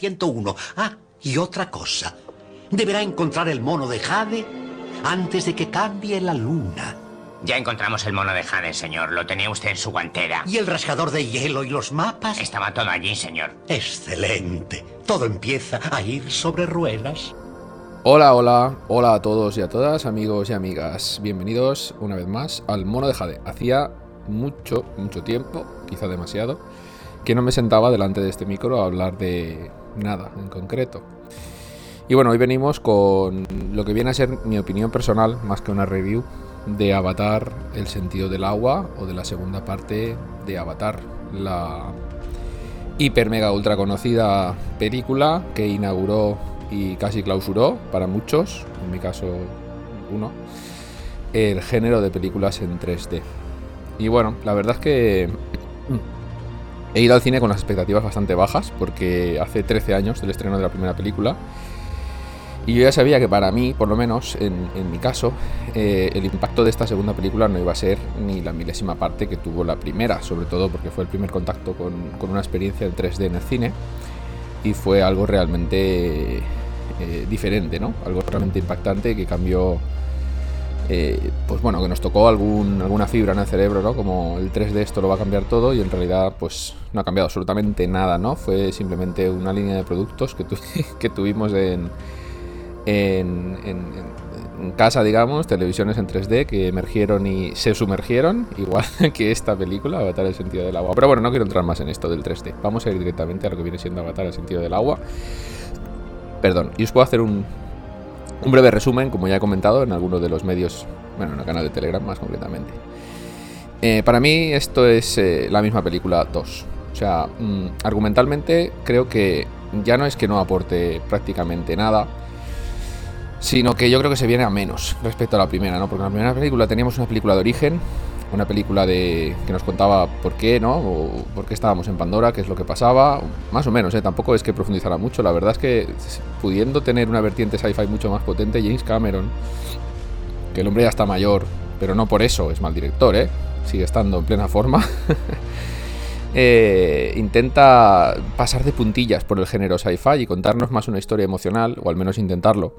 101. Ah, y otra cosa. Deberá encontrar el mono de Jade antes de que cambie la luna. Ya encontramos el mono de Jade, señor. Lo tenía usted en su guantera. ¿Y el rasgador de hielo y los mapas? Estaba todo allí, señor. Excelente. Todo empieza a ir sobre ruedas. Hola, hola, hola a todos y a todas, amigos y amigas. Bienvenidos una vez más al Mono de Jade. Hacía mucho, mucho tiempo, quizá demasiado, que no me sentaba delante de este micro a hablar de nada en concreto. Y bueno, hoy venimos con lo que viene a ser mi opinión personal, más que una review, de Avatar, el sentido del agua, o de la segunda parte de Avatar, la hiper mega ultra conocida película que inauguró y casi clausuró para muchos, en mi caso uno, el género de películas en 3D. Y bueno, la verdad es que he ido al cine con las expectativas bastante bajas, porque hace 13 años del estreno de la primera película, y yo ya sabía que para mí, por lo menos en, mi caso, eh, el impacto de esta segunda película no iba a ser ni la milésima parte que tuvo la primera, sobre todo porque fue el primer contacto con, con una experiencia en 3D en el cine y fue algo realmente eh, diferente, ¿no? Algo realmente impactante que cambió, eh, pues bueno, que nos tocó alguna fibra en el cerebro, ¿no? Como el 3D esto lo va a cambiar todo y en realidad pues no ha cambiado absolutamente nada, ¿no? Fue simplemente una línea de productos que, que tuvimos en en, casa, digamos, televisiones en 3D que emergieron y se sumergieron, igual que esta película, Avatar el sentido del agua. Pero bueno, no quiero entrar más en esto del 3D. Vamos a ir directamente a lo que viene siendo Avatar el sentido del agua. Perdón, y os puedo hacer un, un breve resumen, como ya he comentado, en alguno de los medios, bueno, en el canal de Telegram más concretamente. Eh, para mí esto es eh, la misma película 2. O sea, mm, argumentalmente creo que ya no es que no aporte prácticamente nada, sino que yo creo que se viene a menos respecto a la primera, ¿no? Porque en la primera película teníamos una película de origen, una película de que nos contaba por qué, ¿no? O por qué estábamos en Pandora, qué es lo que pasaba, más o menos, ¿eh? Tampoco es que profundizara mucho, la verdad es que pudiendo tener una vertiente sci-fi mucho más potente, James Cameron, que el hombre ya está mayor, pero no por eso es mal director, ¿eh? Sigue estando en plena forma. Eh, intenta pasar de puntillas por el género sci-fi y contarnos más una historia emocional, o al menos intentarlo.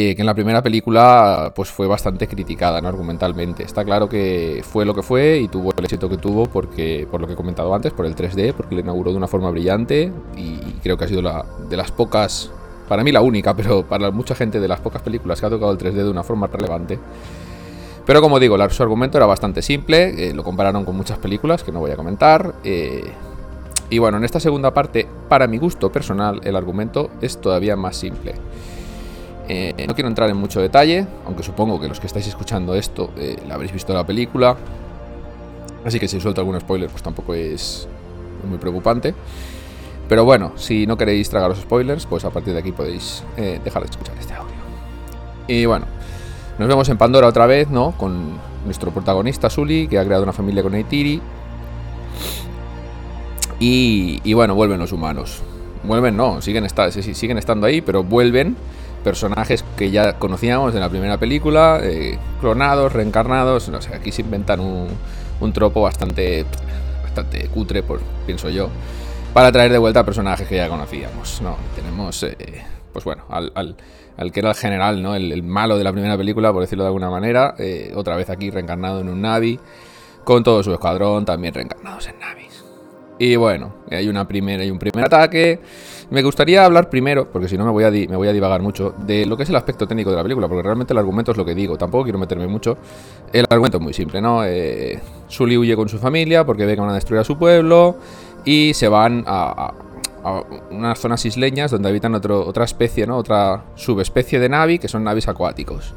Eh, que en la primera película pues fue bastante criticada ¿no? argumentalmente. Está claro que fue lo que fue y tuvo el éxito que tuvo porque, por lo que he comentado antes, por el 3D, porque lo inauguró de una forma brillante y creo que ha sido la, de las pocas, para mí la única, pero para mucha gente de las pocas películas que ha tocado el 3D de una forma relevante. Pero como digo, su argumento era bastante simple, eh, lo compararon con muchas películas que no voy a comentar. Eh, y bueno, en esta segunda parte, para mi gusto personal, el argumento es todavía más simple. Eh, no quiero entrar en mucho detalle, aunque supongo que los que estáis escuchando esto eh, la habréis visto la película. Así que si suelto algún spoiler, pues tampoco es muy preocupante. Pero bueno, si no queréis tragar los spoilers, pues a partir de aquí podéis eh, dejar de escuchar este audio. Y bueno, nos vemos en Pandora otra vez, ¿no? Con nuestro protagonista Sully, que ha creado una familia con Eitiri. Y, y bueno, vuelven los humanos. Vuelven, no, siguen, siguen estando ahí, pero vuelven personajes que ya conocíamos en la primera película, eh, clonados, reencarnados, no sé, aquí se inventan un, un tropo bastante, bastante cutre, por, pienso yo, para traer de vuelta personajes que ya conocíamos, ¿no? Tenemos, eh, pues bueno, al, al, que era el general, ¿no? El, malo de la primera película, por decirlo de alguna manera, eh, otra vez aquí reencarnado en un Navi, con todo su escuadrón también reencarnados en Navis. Y bueno, hay, una primera, hay un primer ataque me gustaría hablar primero, porque si no me voy, a me voy a divagar mucho, de lo que es el aspecto técnico de la película, porque realmente el argumento es lo que digo, tampoco quiero meterme mucho. El argumento es muy simple, ¿no? Eh, Sully huye con su familia porque ve que van a destruir a su pueblo y se van a, unas zonas isleñas donde habitan otra especie, ¿no? Otra subespecie de Navi, que son navis acuáticos.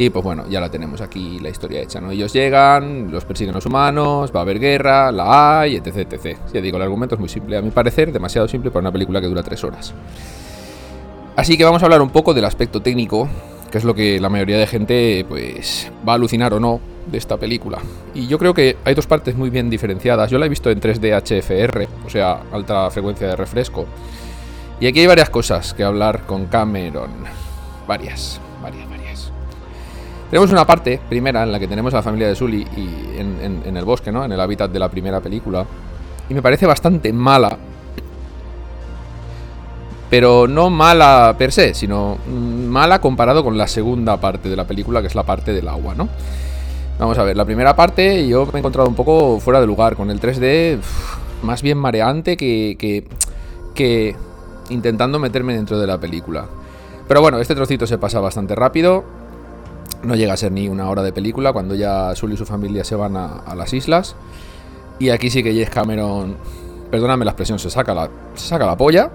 Y pues bueno, ya la tenemos aquí la historia hecha, ¿no? Ellos llegan, los persiguen los humanos, va a haber guerra, la hay, etc, etc. Ya digo, el argumento es muy simple, a mi parecer, demasiado simple para una película que dura tres horas. Así que vamos a hablar un poco del aspecto técnico, que es lo que la mayoría de gente pues va a alucinar o no de esta película. Y yo creo que hay dos partes muy bien diferenciadas. Yo la he visto en 3D HFR, o sea, alta frecuencia de refresco. Y aquí hay varias cosas que hablar con Cameron. Varias, varias, varias. Tenemos una parte primera en la que tenemos a la familia de Sully y en, el bosque, ¿no? En el hábitat de la primera película. Y me parece bastante mala. Pero no mala per se, sino mm, mala comparado con la segunda parte de la película, que es la parte del agua, ¿no? Vamos a ver, la primera parte yo me he encontrado un poco fuera de lugar, con el 3D más bien mareante que, que, que intentando meterme dentro de la película. Pero bueno, este trocito se pasa bastante rápido. No llega a ser ni una hora de película cuando ya Sully y su familia se van a, las islas. Y aquí sí que James Cameron, perdóname la expresión, se saca la, se saca la polla.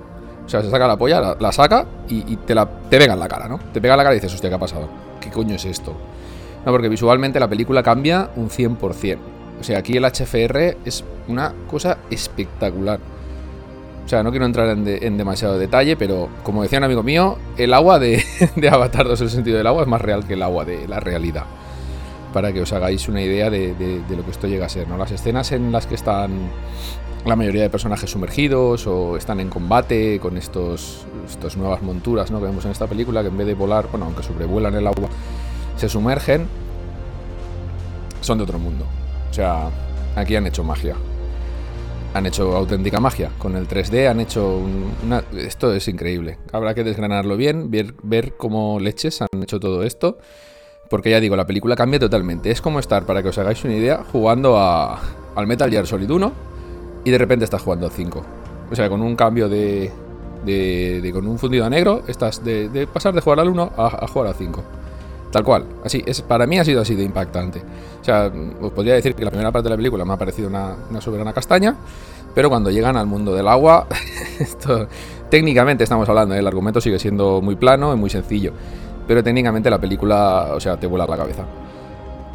O sea, se saca la polla, la, saca y, te, la, te pega en la cara, ¿no? Te pega la cara y dices, hostia, ¿qué ha pasado? ¿Qué coño es esto? No, porque visualmente la película cambia un 100%. O sea, aquí el HFR es una cosa espectacular. O sea, no quiero entrar en, demasiado detalle, pero como decía un amigo mío, el agua de, Avatar 2, el sentido del agua, es más real que el agua de la realidad. Para que os hagáis una idea de, lo que esto llega a ser, ¿no? Las escenas en las que están la mayoría de personajes sumergidos o están en combate con estos estas nuevas monturas ¿no? que vemos en esta película, que en vez de volar, bueno, aunque sobrevuelan el agua, se sumergen, son de otro mundo. O sea, aquí han hecho magia han hecho auténtica magia. Con el 3D han hecho una... Esto es increíble. Habrá que desgranarlo bien, ver, ver cómo leches han hecho todo esto. Porque ya digo, la película cambia totalmente. Es como estar, para que os hagáis una idea, jugando a, al Metal Gear Solid 1 y de repente estás jugando al 5. O sea, con un cambio de, de, con un fundido a negro, estás de, pasar de jugar al 1 a, a jugar al 5. Tal cual. Así, es, para mí ha sido así de impactante. O sea, os podría decir que la primera parte de la película me ha parecido una, soberana castaña, pero cuando llegan al mundo del agua, esto, técnicamente estamos hablando, ¿eh? el argumento sigue siendo muy plano y muy sencillo, pero técnicamente la película, o sea, te vuela la cabeza.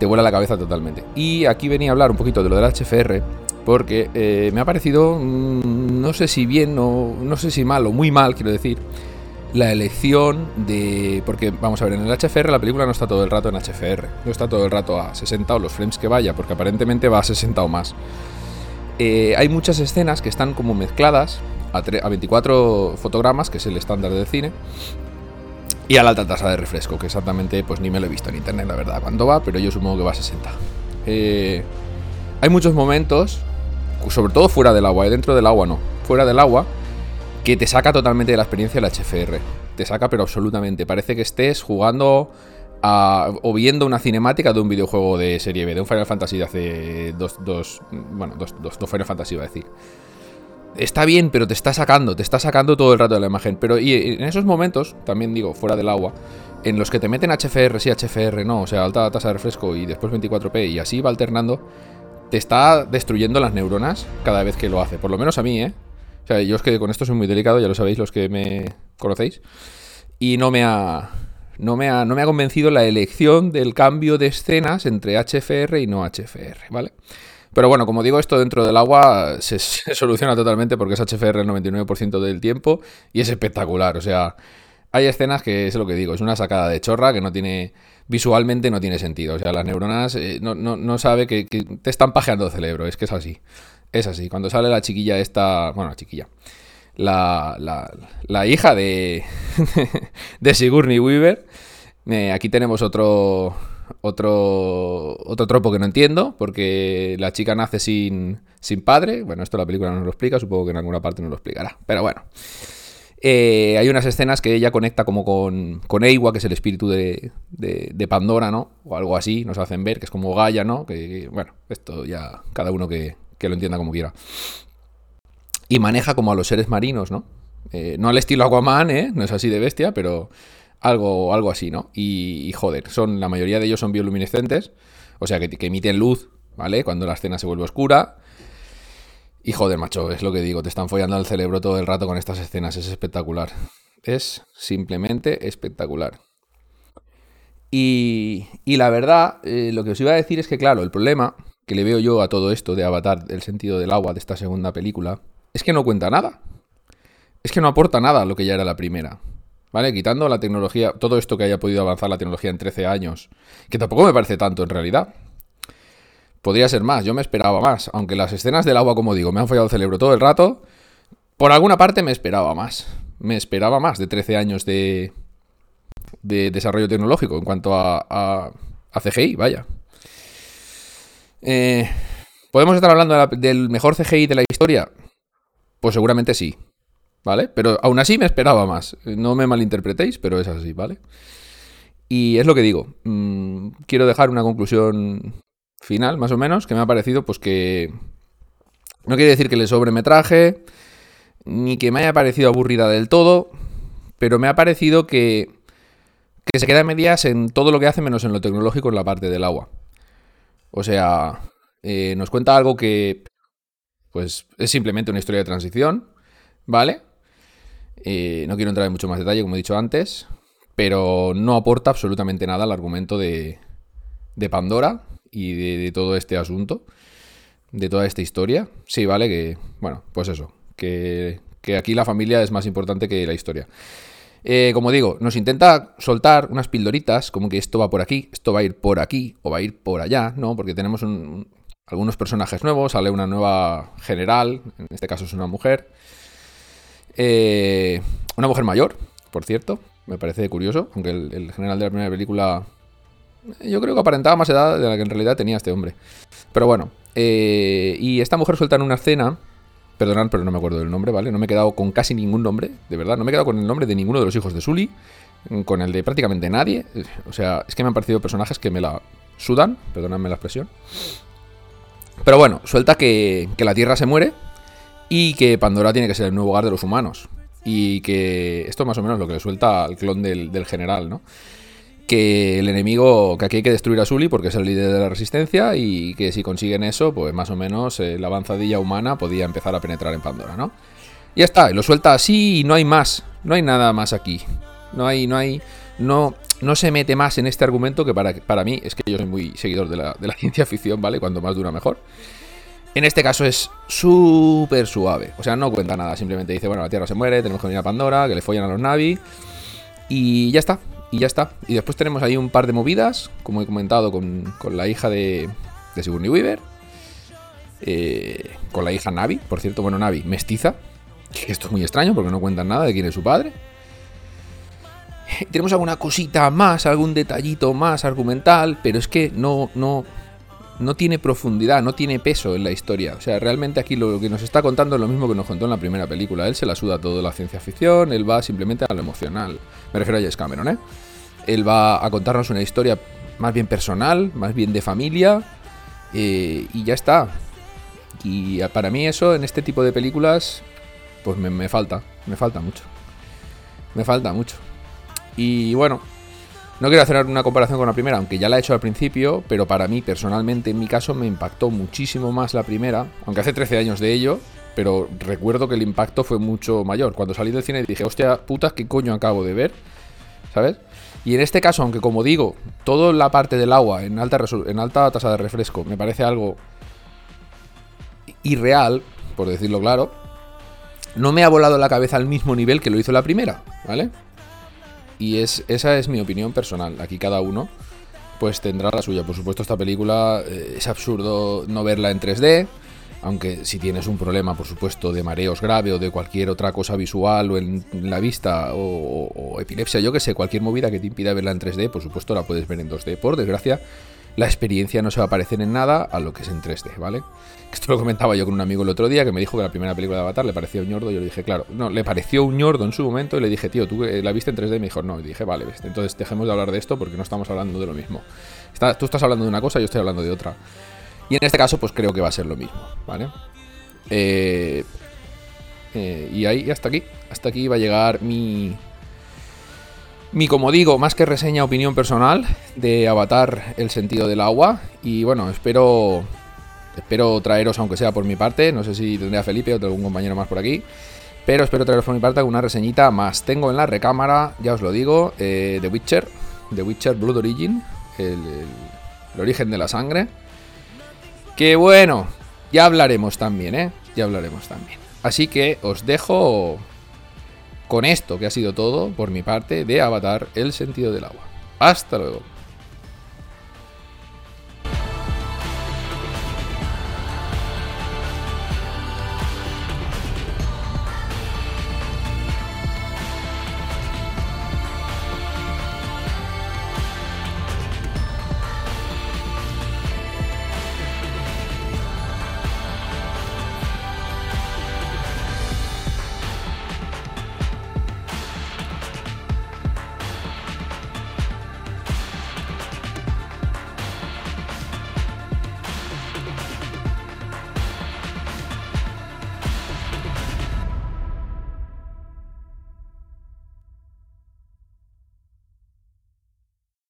Te vuela la cabeza totalmente. Y aquí venía a hablar un poquito de lo del HFR, porque eh, me ha parecido, mm, no sé si bien o no sé si mal o muy mal, quiero decir, la elección de... Porque vamos a ver, en el HFR la película no está todo el rato en HFR, no está todo el rato a 60 o los frames que vaya, porque aparentemente va a 60 o más. Eh, hay muchas escenas que están como mezcladas a, 24 fotogramas, que es el estándar del cine, y a la alta tasa de refresco, que exactamente pues ni me lo he visto en internet, la verdad, cuándo va, pero yo supongo que va a 60. Eh, hay muchos momentos, sobre todo fuera del agua, eh, dentro del agua no, fuera del agua, que te saca totalmente de la experiencia del HFR. Te saca, pero absolutamente. Parece que estés jugando o viendo una cinemática de un videojuego de serie B, de un Final Fantasy de hace dos, bueno, dos, dos, dos Final Fantasy iba a decir. Está bien, pero te está sacando, te está sacando todo el rato de la imagen. Pero y en esos momentos, también digo, fuera del agua, en los que te meten HFR, sí, HFR, no, o sea, alta tasa de refresco y después 24p y así va alternando, te está destruyendo las neuronas cada vez que lo hace. Por lo menos a mí, ¿eh? O sea, yo es que con esto soy muy delicado, ya lo sabéis los que me conocéis. Y no me ha. No me, ha, no me ha convencido la elección del cambio de escenas entre HFR y no HFR, ¿vale? Pero bueno, como digo, esto dentro del agua se, soluciona totalmente porque es HFR el 99% del tiempo y es espectacular. O sea, hay escenas que es lo que digo, es una sacada de chorra que no tiene, visualmente no tiene sentido. O sea, las neuronas eh, no, no, no, sabe que, que, te están pajeando el cerebro, es que es así. Es así, cuando sale la chiquilla esta, bueno, la chiquilla, la, la, la hija de, de Sigourney Weaver, aquí tenemos otro, otro, otro tropo que no entiendo, porque la chica nace sin, sin padre, bueno, esto la película no lo explica, supongo que en alguna parte nos lo explicará, pero bueno. Eh, hay unas escenas que ella conecta como con, con Eiwa, que es el espíritu de, de, Pandora, ¿no? O algo así, nos hacen ver, que es como Gaia, ¿no? que, bueno, esto ya cada uno que, que lo entienda como quiera. Y maneja como a los seres marinos, ¿no? Eh, no al estilo Aquaman, ¿eh? No es así de bestia, pero algo, algo así, ¿no? Y, joder, son, la mayoría de ellos son bioluminescentes, o sea, que, emiten luz, ¿vale? Cuando la escena se vuelve oscura. Y joder, macho, es lo que digo, te están follando al cerebro todo el rato con estas escenas, es espectacular. Es simplemente espectacular. Y, y la verdad, eh, lo que os iba a decir es que, claro, el problema que le veo yo a todo esto de Avatar, el sentido del agua de esta segunda película, es que no cuenta nada. Es que no aporta nada a lo que ya era la primera. ¿Vale? Quitando la tecnología, todo esto que haya podido avanzar la tecnología en 13 años, que tampoco me parece tanto en realidad. Podría ser más, yo me esperaba más. Aunque las escenas del agua, como digo, me han fallado el cerebro todo el rato, por alguna parte me esperaba más. Me esperaba más de 13 años de, de desarrollo tecnológico en cuanto a, CGI, vaya. Eh, ¿Podemos estar hablando del mejor CGI de la historia? Pues seguramente sí. ¿vale? Pero aún así me esperaba más. No me malinterpretéis, pero es así, ¿vale? Y es lo que digo. Mm, quiero dejar una conclusión final, más o menos, que me ha parecido, pues que. No quiere decir que le sobremetraje, ni que me haya parecido aburrida del todo, pero me ha parecido que, que se queda medias en todo lo que hace, menos en lo tecnológico en la parte del agua. O sea, eh, nos cuenta algo que, pues, es simplemente una historia de transición, ¿vale? Eh, no quiero entrar en mucho más detalle, como he dicho antes, pero no aporta absolutamente nada al argumento de, de Pandora y de, todo este asunto, de toda esta historia. Sí, vale, que, bueno, pues eso, que, que aquí la familia es más importante que la historia. Eh, como digo, nos intenta soltar unas pildoritas, como que esto va por aquí, esto va a ir por aquí o va a ir por allá, ¿no? Porque tenemos algunos personajes nuevos, sale una nueva general, en este caso es una mujer. Eh, una mujer mayor, por cierto, me parece curioso, aunque el, general de la primera película eh, yo creo que aparentaba más edad de la que en realidad tenía este hombre. Pero bueno, y esta mujer suelta en una escena Perdonad, pero no me acuerdo del nombre, ¿vale? No me he quedado con casi ningún nombre, de verdad. No me he quedado con el nombre de ninguno de los hijos de Sully, con el de prácticamente nadie. O sea, es que me han parecido personajes que me la sudan, perdonadme la expresión. Pero bueno, suelta que, la Tierra se muere y que Pandora tiene que ser el nuevo hogar de los humanos. Y que esto es más o menos lo que le suelta al clon del, del general, ¿no? Que el enemigo, que aquí hay que destruir a Sully porque es el líder de la resistencia y que si consiguen eso, pues más o menos eh, la avanzadilla humana podía empezar a penetrar en Pandora, ¿no? Y ya está, lo suelta así y no hay más, no hay nada más aquí. No hay, no hay, no, no se mete más en este argumento que para, para mí, es que yo soy muy seguidor de la, de la ciencia ficción, ¿vale? Cuanto más dura mejor. En este caso es súper suave, o sea, no cuenta nada, simplemente dice, bueno, la Tierra se muere, tenemos que venir a Pandora, que le follan a los Navi y ya está, y ya está. Y después tenemos ahí un par de movidas, como he comentado, con, la hija de, de Sigourney Weaver. Eh, con la hija Navi, por cierto, bueno, Navi, mestiza. Esto es muy extraño porque no cuentan nada de quién es su padre. Tenemos alguna cosita más, algún detallito más argumental, pero es que no, no, no tiene profundidad, no tiene peso en la historia. O sea, realmente aquí lo que nos está contando es lo mismo que nos contó en la primera película. Él se la suda todo la ciencia ficción, él va simplemente a lo emocional. Me refiero a James Cameron, ¿eh? Él va a contarnos una historia más bien personal, más bien de familia, eh, y ya está. Y para mí eso, en este tipo de películas, pues me, me falta, me falta mucho. Me falta mucho. Y bueno, no quiero hacer una comparación con la primera, aunque ya la he hecho al principio, pero para mí, personalmente, en mi caso, me impactó muchísimo más la primera, aunque hace 13 años de ello, pero recuerdo que el impacto fue mucho mayor. Cuando salí del cine dije, hostia, puta, ¿qué coño acabo de ver? ¿Sabes? Y en este caso, aunque como digo, toda la parte del agua en alta, en alta tasa de refresco me parece algo irreal, por decirlo claro, no me ha volado la cabeza al mismo nivel que lo hizo la primera, ¿vale? Y es, esa es mi opinión personal. Aquí cada uno pues tendrá la suya. Por supuesto, esta película eh, es absurdo no verla en 3D. Aunque si tienes un problema, por supuesto, de mareos grave o de cualquier otra cosa visual o en la vista o, epilepsia, yo que sé, cualquier movida que te impida verla en 3D, por supuesto la puedes ver en 2D. Por desgracia, la experiencia no se va a parecer en nada a lo que es en 3D, ¿vale? Esto lo comentaba yo con un amigo el otro día que me dijo que la primera película de Avatar le parecía un ñordo. Yo le dije, claro, no, le pareció un ñordo en su momento y le dije, tío, ¿tú la viste en 3D? Y me dijo, no. Y dije, vale, entonces dejemos de hablar de esto porque no estamos hablando de lo mismo. tú estás hablando de una cosa, yo estoy hablando de otra. Y en este caso, pues creo que va a ser lo mismo, ¿vale? Eh, eh, y ahí, hasta aquí. Hasta aquí va a llegar mi, mi, como digo, más que reseña, opinión personal de Avatar el sentido del agua. Y bueno, espero espero traeros, aunque sea por mi parte, no sé si tendré a Felipe o algún compañero más por aquí. Pero espero traeros por mi parte alguna reseñita más. Tengo en la recámara, ya os lo digo, eh, The Witcher, The Witcher Blood Origin, el, el origen de la sangre. Que bueno, ya hablaremos también, ¿eh? Ya hablaremos también. Así que os dejo con esto, que ha sido todo por mi parte, de Avatar, el sentido del agua. Hasta luego.